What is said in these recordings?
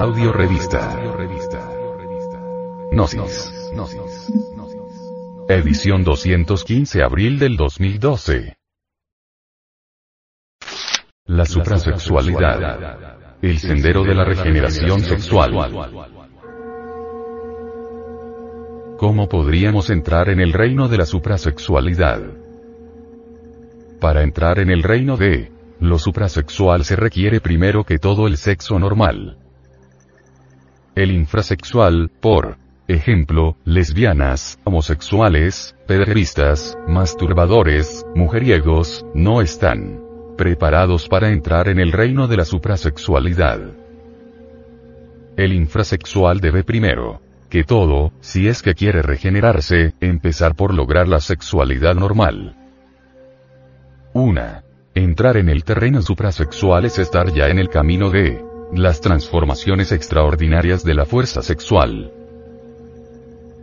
Audio Revista. Gnosis. Edición 215 abril del 2012. La suprasexualidad. El sendero de la regeneración sexual. ¿Cómo podríamos entrar en el reino de la suprasexualidad? Para entrar en el reino de lo suprasexual se requiere primero que todo el sexo normal. El infrasexual, por ejemplo, lesbianas, homosexuales, pederistas, masturbadores, mujeriegos, no están preparados para entrar en el reino de la suprasexualidad. El infrasexual debe primero que todo, si es que quiere regenerarse, empezar por lograr la sexualidad normal. 1. Entrar en el terreno suprasexual es estar ya en el camino de las transformaciones extraordinarias de la fuerza sexual.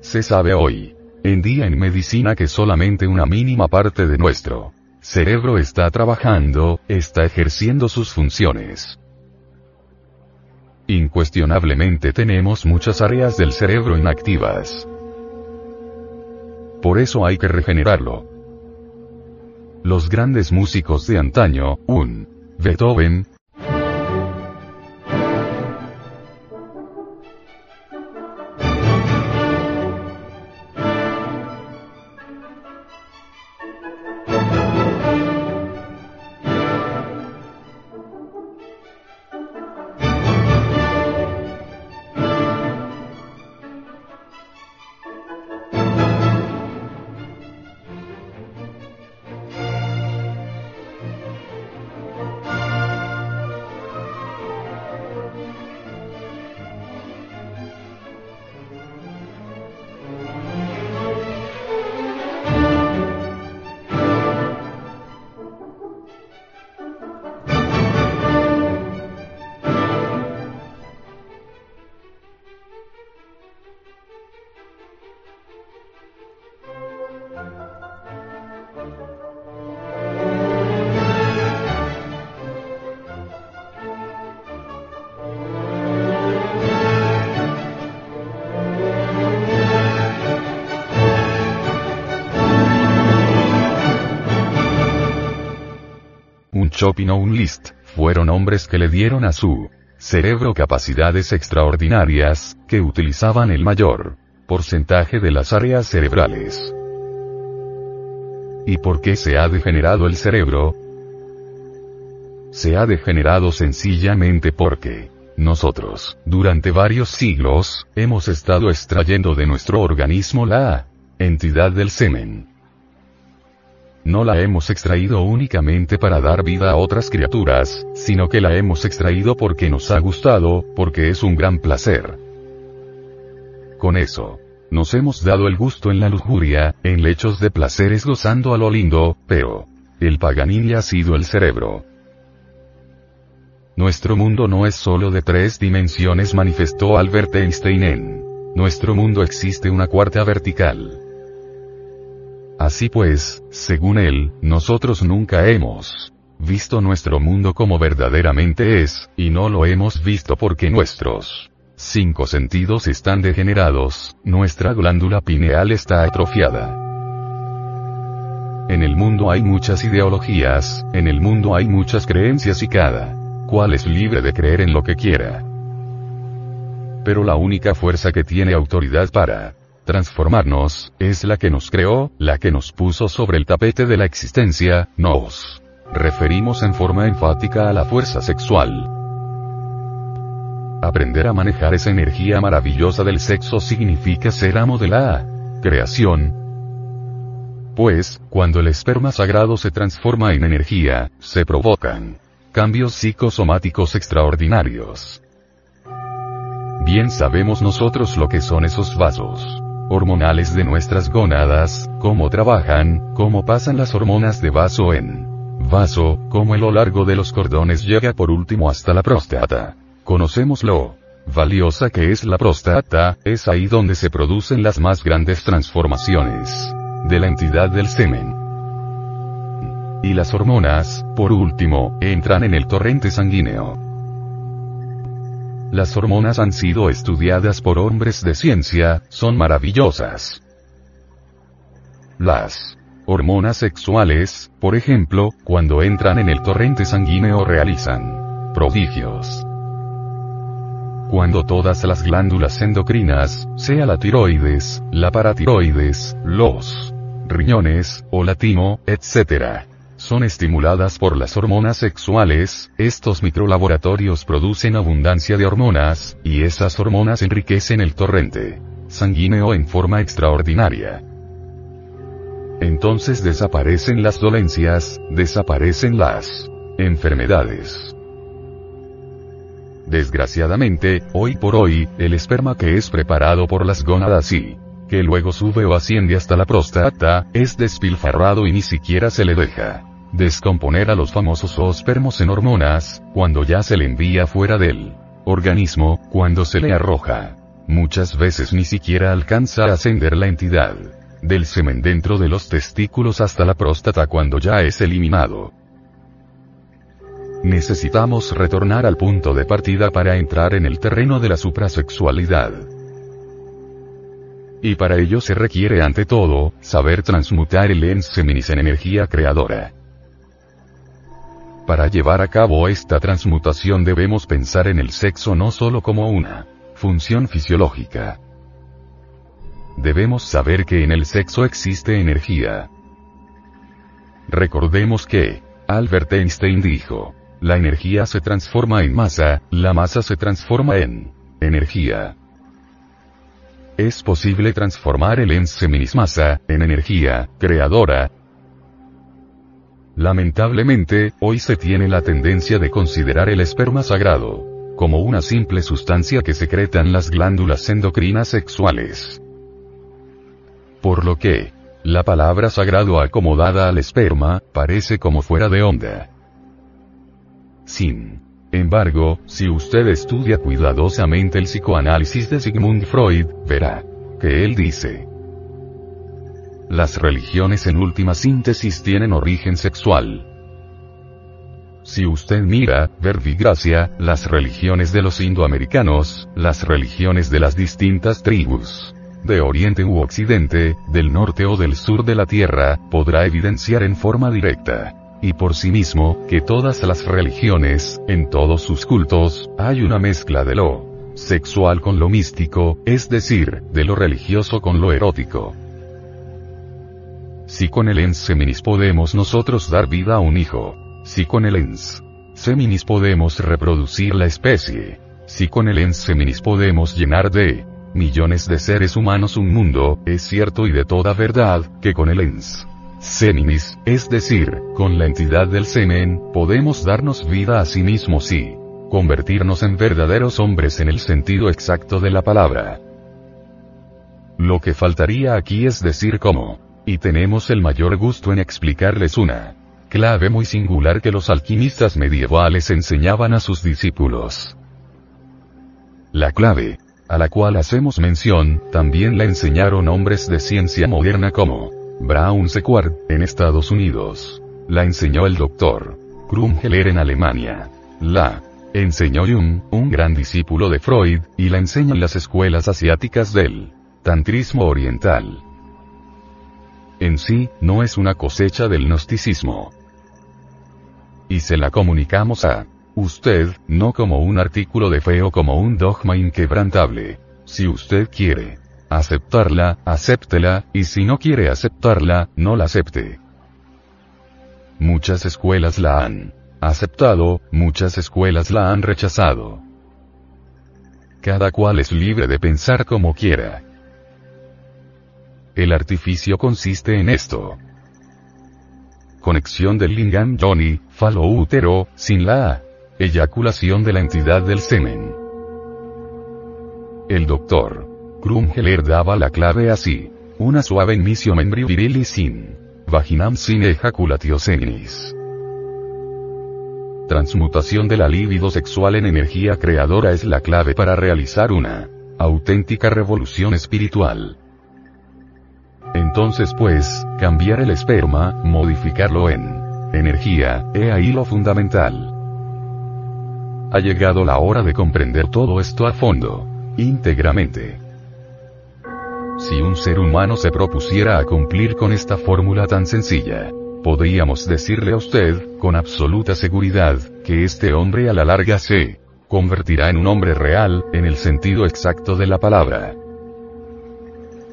Se sabe hoy en día en medicina que solamente una mínima parte de nuestro cerebro está trabajando, está ejerciendo sus funciones. Incuestionablemente tenemos muchas áreas del cerebro inactivas. Por eso hay que regenerarlo. Los grandes músicos de antaño, un Beethoven, Chopin o un Liszt, fueron hombres que le dieron a su cerebro capacidades extraordinarias, que utilizaban el mayor porcentaje de las áreas cerebrales. ¿Y por qué se ha degenerado el cerebro? Se ha degenerado sencillamente porque nosotros, durante varios siglos, hemos estado extrayendo de nuestro organismo la entidad del semen no la hemos extraído únicamente para dar vida a otras criaturas, sino que la hemos extraído porque nos ha gustado, porque es un gran placer. Con eso, nos hemos dado el gusto en la lujuria, en lechos de placeres gozando a lo lindo, pero, el paganini ha sido el cerebro. Nuestro mundo no es solo de tres dimensiones, manifestó Albert Einstein. Nuestro mundo existe una cuarta vertical. Así pues, según él, nosotros nunca hemos visto nuestro mundo como verdaderamente es, y no lo hemos visto porque nuestros cinco sentidos están degenerados, nuestra glándula pineal está atrofiada. En el mundo hay muchas ideologías, en el mundo hay muchas creencias y cada cual es libre de creer en lo que quiera. Pero la única fuerza que tiene autoridad para transformarnos, es la que nos creó, la que nos puso sobre el tapete de la existencia, nos referimos en forma enfática a la fuerza sexual. Aprender a manejar esa energía maravillosa del sexo significa ser amo de la creación. Pues, cuando el esperma sagrado se transforma en energía, se provocan cambios psicosomáticos extraordinarios. Bien sabemos nosotros lo que son esos vasos hormonales de nuestras gónadas, cómo trabajan, cómo pasan las hormonas de vaso en vaso, cómo a lo largo de los cordones llega por último hasta la próstata. Conocemos lo valiosa que es la próstata, es ahí donde se producen las más grandes transformaciones de la entidad del semen. Y las hormonas, por último, entran en el torrente sanguíneo. Las hormonas han sido estudiadas por hombres de ciencia, son maravillosas. Las hormonas sexuales, por ejemplo, cuando entran en el torrente sanguíneo realizan prodigios. Cuando todas las glándulas endocrinas, sea la tiroides, la paratiroides, los riñones, o la timo, etc., son estimuladas por las hormonas sexuales, estos microlaboratorios producen abundancia de hormonas, y esas hormonas enriquecen el torrente sanguíneo en forma extraordinaria. Entonces desaparecen las dolencias, desaparecen las enfermedades. Desgraciadamente, hoy por hoy, el esperma que es preparado por las gónadas y que luego sube o asciende hasta la próstata, es despilfarrado y ni siquiera se le deja descomponer a los famosos ospermos en hormonas, cuando ya se le envía fuera del organismo, cuando se le arroja. Muchas veces ni siquiera alcanza a ascender la entidad del semen dentro de los testículos hasta la próstata cuando ya es eliminado. Necesitamos retornar al punto de partida para entrar en el terreno de la suprasexualidad. Y para ello se requiere ante todo, saber transmutar el seminis en energía creadora. Para llevar a cabo esta transmutación debemos pensar en el sexo no solo como una función fisiológica, debemos saber que en el sexo existe energía. Recordemos que, Albert Einstein dijo, la energía se transforma en masa, la masa se transforma en energía. Es posible transformar el ens masa en energía creadora. Lamentablemente, hoy se tiene la tendencia de considerar el esperma sagrado como una simple sustancia que secretan las glándulas endocrinas sexuales por lo que, la palabra sagrado acomodada al esperma, parece como fuera de onda. Sin embargo, si usted estudia cuidadosamente el psicoanálisis de Sigmund Freud, verá que él dice, las religiones en última síntesis tienen origen sexual. Si usted mira, verbigracia, las religiones de los indoamericanos, las religiones de las distintas tribus, de Oriente u Occidente, del norte o del sur de la Tierra, podrá evidenciar en forma directa y por sí mismo, que todas las religiones, en todos sus cultos, hay una mezcla de lo sexual con lo místico, es decir, de lo religioso con lo erótico. Si con el ens seminis podemos nosotros dar vida a un hijo, si con el ens seminis podemos reproducir la especie, si con el ens seminis podemos llenar de millones de seres humanos un mundo, es cierto y de toda verdad, que con el ens seminis, es decir, con la entidad del semen, podemos darnos vida a sí mismos y convertirnos en verdaderos hombres en el sentido exacto de la palabra. Lo que faltaría aquí es decir cómo. Y tenemos el mayor gusto en explicarles una clave muy singular que los alquimistas medievales enseñaban a sus discípulos. La clave, a la cual hacemos mención, también la enseñaron hombres de ciencia moderna como Brown Sequard, en Estados Unidos. La enseñó el doctor Krumheller en Alemania. La enseñó Jung, un gran discípulo de Freud, y la enseñan las escuelas asiáticas del tantrismo oriental. En sí, no es una cosecha del gnosticismo. Y se la comunicamos a Usted, no como un artículo de fe o como un dogma inquebrantable. Si usted quiere aceptarla, acéptela, y si no quiere aceptarla, no la acepte. Muchas escuelas la han aceptado, muchas escuelas la han rechazado. Cada cual es libre de pensar como quiera. El artificio consiste en esto. Conexión del lingam Johnny, falo útero, sin la. Eyaculación de la entidad del semen. El doctor Krumheller daba la clave así. Una suave inicio membrio virilis sin vaginam sin ejaculatio seminis. Transmutación de la libido sexual en energía creadora es la clave para realizar una auténtica revolución espiritual. Entonces pues, cambiar el esperma, modificarlo en energía, he ahí lo fundamental. Ha llegado la hora de comprender todo esto a fondo, íntegramente. Si un ser humano se propusiera a cumplir con esta fórmula tan sencilla, podríamos decirle a usted, con absoluta seguridad, que este hombre a la larga se convertirá en un hombre real, en el sentido exacto de la palabra.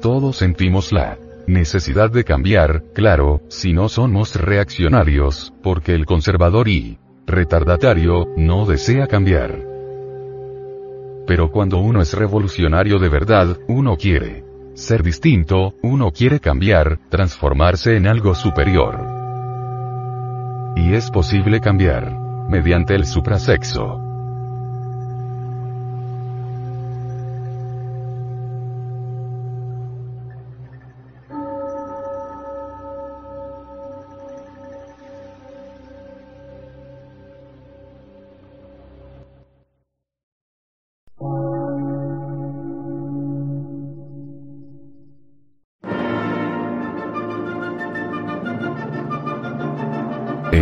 Todos sentimos la necesidad de cambiar, claro, si no somos reaccionarios, porque el conservador y retardatario no desea cambiar. Pero cuando uno es revolucionario de verdad, uno quiere ser distinto, uno quiere cambiar, transformarse en algo superior. Y es posible cambiar mediante el suprasexo.